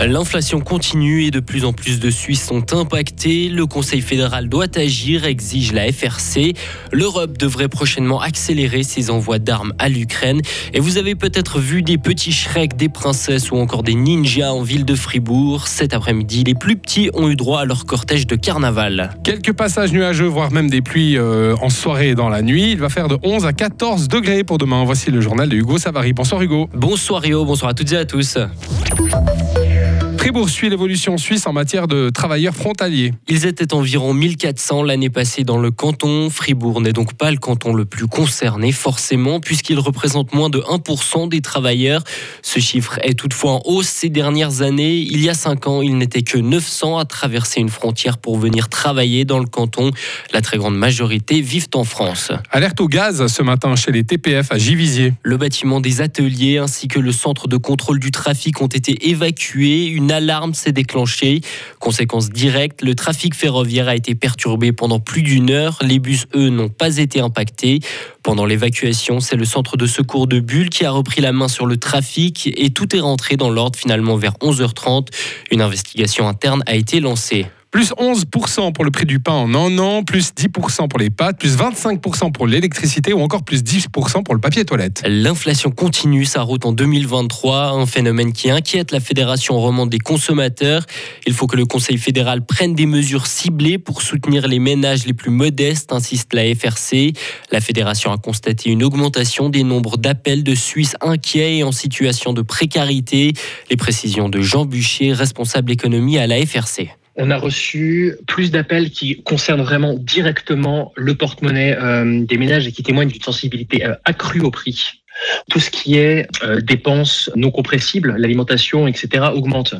L'inflation continue et de plus en plus de Suisses sont impactés. Le Conseil fédéral doit agir, exige la FRC. L'Europe devrait prochainement accélérer ses envois d'armes à l'Ukraine. Et vous avez peut-être vu des petits Shrek, des princesses ou encore des ninjas en ville de Fribourg. Cet après-midi, les plus petits ont eu droit à leur cortège de carnaval. Quelques passages nuageux, voire même des pluies euh, en soirée et dans la nuit. Il va faire de 11 à 14 degrés pour demain. Voici le journal de Hugo Savary. Bonsoir Hugo. Bonsoir Rio, bonsoir à toutes et à tous. Fribourg suit l'évolution suisse en matière de travailleurs frontaliers. Ils étaient environ 1400 l'année passée dans le canton. Fribourg n'est donc pas le canton le plus concerné, forcément, puisqu'il représente moins de 1% des travailleurs. Ce chiffre est toutefois en hausse ces dernières années. Il y a 5 ans, il n'était que 900 à traverser une frontière pour venir travailler dans le canton. La très grande majorité vivent en France. Alerte au gaz ce matin chez les TPF à Givisier. Le bâtiment des ateliers ainsi que le centre de contrôle du trafic ont été évacués. Une une alarme s'est déclenchée. Conséquence directe, le trafic ferroviaire a été perturbé pendant plus d'une heure. Les bus, eux, n'ont pas été impactés. Pendant l'évacuation, c'est le centre de secours de Bulle qui a repris la main sur le trafic et tout est rentré dans l'ordre finalement vers 11h30. Une investigation interne a été lancée plus 11% pour le prix du pain en un an, plus 10% pour les pâtes, plus 25% pour l'électricité ou encore plus 10% pour le papier toilette. L'inflation continue sa route en 2023, un phénomène qui inquiète la Fédération romande des consommateurs. Il faut que le Conseil fédéral prenne des mesures ciblées pour soutenir les ménages les plus modestes, insiste la FRC. La Fédération a constaté une augmentation des nombres d'appels de Suisses inquiets et en situation de précarité. Les précisions de Jean Bucher, responsable économie à la FRC on a reçu plus d'appels qui concernent vraiment directement le porte-monnaie euh, des ménages et qui témoignent d'une sensibilité euh, accrue au prix. Tout ce qui est euh, dépenses non compressibles, l'alimentation, etc., augmente.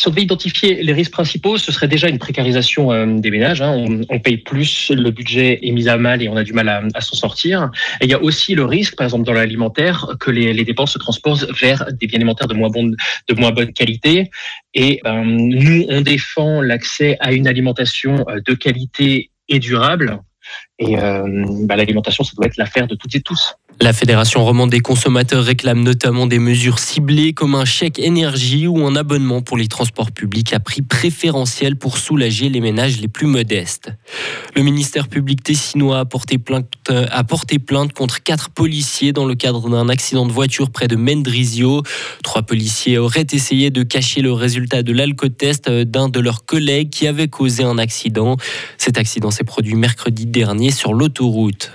Si on devait identifier les risques principaux, ce serait déjà une précarisation euh, des ménages. Hein. On, paye plus, le budget est mis à mal et on a du mal à, s'en sortir. Et il y a aussi le risque, par exemple dans l'alimentaire, que les, dépenses se transposent vers des biens alimentaires de moins, bonne, qualité. Et ben, nous, on défend l'accès à une alimentation euh, de qualité et durable. Et euh, bah, l'alimentation, ça doit être l'affaire de toutes et tous. La Fédération romande des consommateurs réclame notamment des mesures ciblées comme un chèque énergie ou un abonnement pour les transports publics à prix préférentiel pour soulager les ménages les plus modestes. Le ministère public tessinois a porté plainte, contre quatre policiers dans le cadre d'un accident de voiture près de Mendrisio. Trois policiers auraient essayé de cacher le résultat de l'alcotest d'un de leurs collègues qui avait causé un accident. Cet accident s'est produit mercredi dernier sur l'autoroute.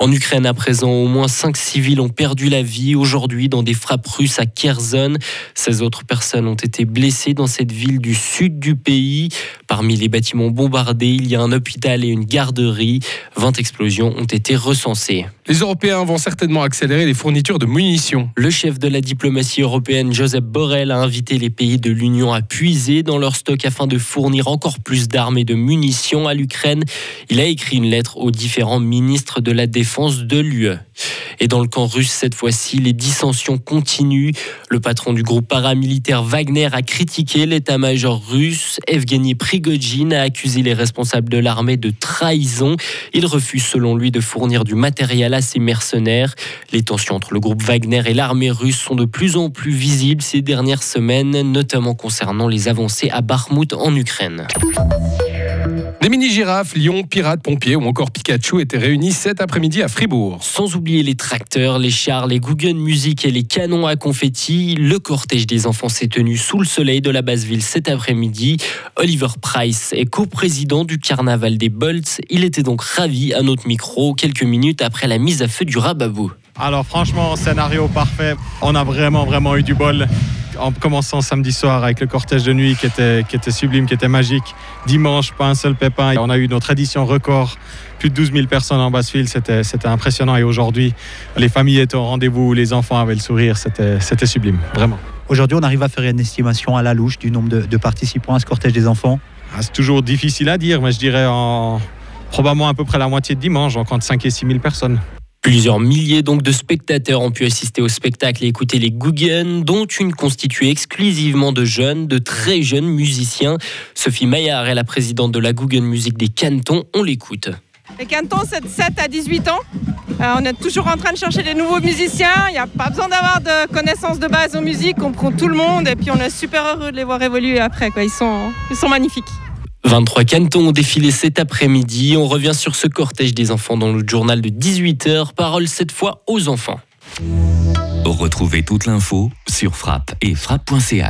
En Ukraine à présent, au moins Cinq civils ont perdu la vie aujourd'hui dans des frappes russes à Kherson. 16 autres personnes ont été blessées dans cette ville du sud du pays. Parmi les bâtiments bombardés, il y a un hôpital et une garderie. 20 explosions ont été recensées. Les Européens vont certainement accélérer les fournitures de munitions. Le chef de la diplomatie européenne, Joseph Borrell, a invité les pays de l'Union à puiser dans leur stock afin de fournir encore plus d'armes et de munitions à l'Ukraine. Il a écrit une lettre aux différents ministres de la Défense de l'UE. Et dans le camp russe, cette fois-ci, les dissensions continuent. Le patron du groupe paramilitaire Wagner a critiqué l'état-major russe. Evgeny Prigogine a accusé les responsables de l'armée de trahison. Il refuse, selon lui, de fournir du matériel à ses mercenaires. Les tensions entre le groupe Wagner et l'armée russe sont de plus en plus visibles ces dernières semaines, notamment concernant les avancées à Bakhmut en Ukraine. Des mini-girafes, lions, pirates, pompiers ou encore Pikachu étaient réunis cet après-midi à Fribourg. Sans oublier les tracteurs, les chars, les Google Music et les canons à confetti, le cortège des enfants s'est tenu sous le soleil de la basse ville cet après-midi. Oliver Price est co-président du carnaval des Bolts. Il était donc ravi à notre micro quelques minutes après la mise à feu du Rababou. Alors franchement, scénario parfait. On a vraiment vraiment eu du bol en commençant samedi soir avec le cortège de nuit qui était, qui était sublime, qui était magique. Dimanche, pas un seul pépin. On a eu notre édition record, plus de 12 000 personnes en Basse-Ville, c'était impressionnant. Et aujourd'hui, les familles étaient au rendez-vous, les enfants avaient le sourire, c'était sublime, vraiment. Aujourd'hui, on arrive à faire une estimation à la louche du nombre de, participants à ce cortège des enfants ah, C'est toujours difficile à dire, mais je dirais en, probablement à peu près la moitié de dimanche, on compte 5 et 6 000 personnes. Plusieurs milliers donc de spectateurs ont pu assister au spectacle et écouter les Guggen, dont une constituée exclusivement de jeunes, de très jeunes musiciens. Sophie Maillard est la présidente de la Guggen Musique des Cantons. On l'écoute. Les cantons, c'est de 7 à 18 ans. Euh, on est toujours en train de chercher des nouveaux musiciens. Il n'y a pas besoin d'avoir de connaissances de base en musique. On prend tout le monde et puis on est super heureux de les voir évoluer après. Ils sont magnifiques. 23 cantons ont défilé cet après-midi. On revient sur ce cortège des enfants dans le journal de 18h. Parole cette fois aux enfants. Retrouvez toute l'info sur frappe et frappe.ch.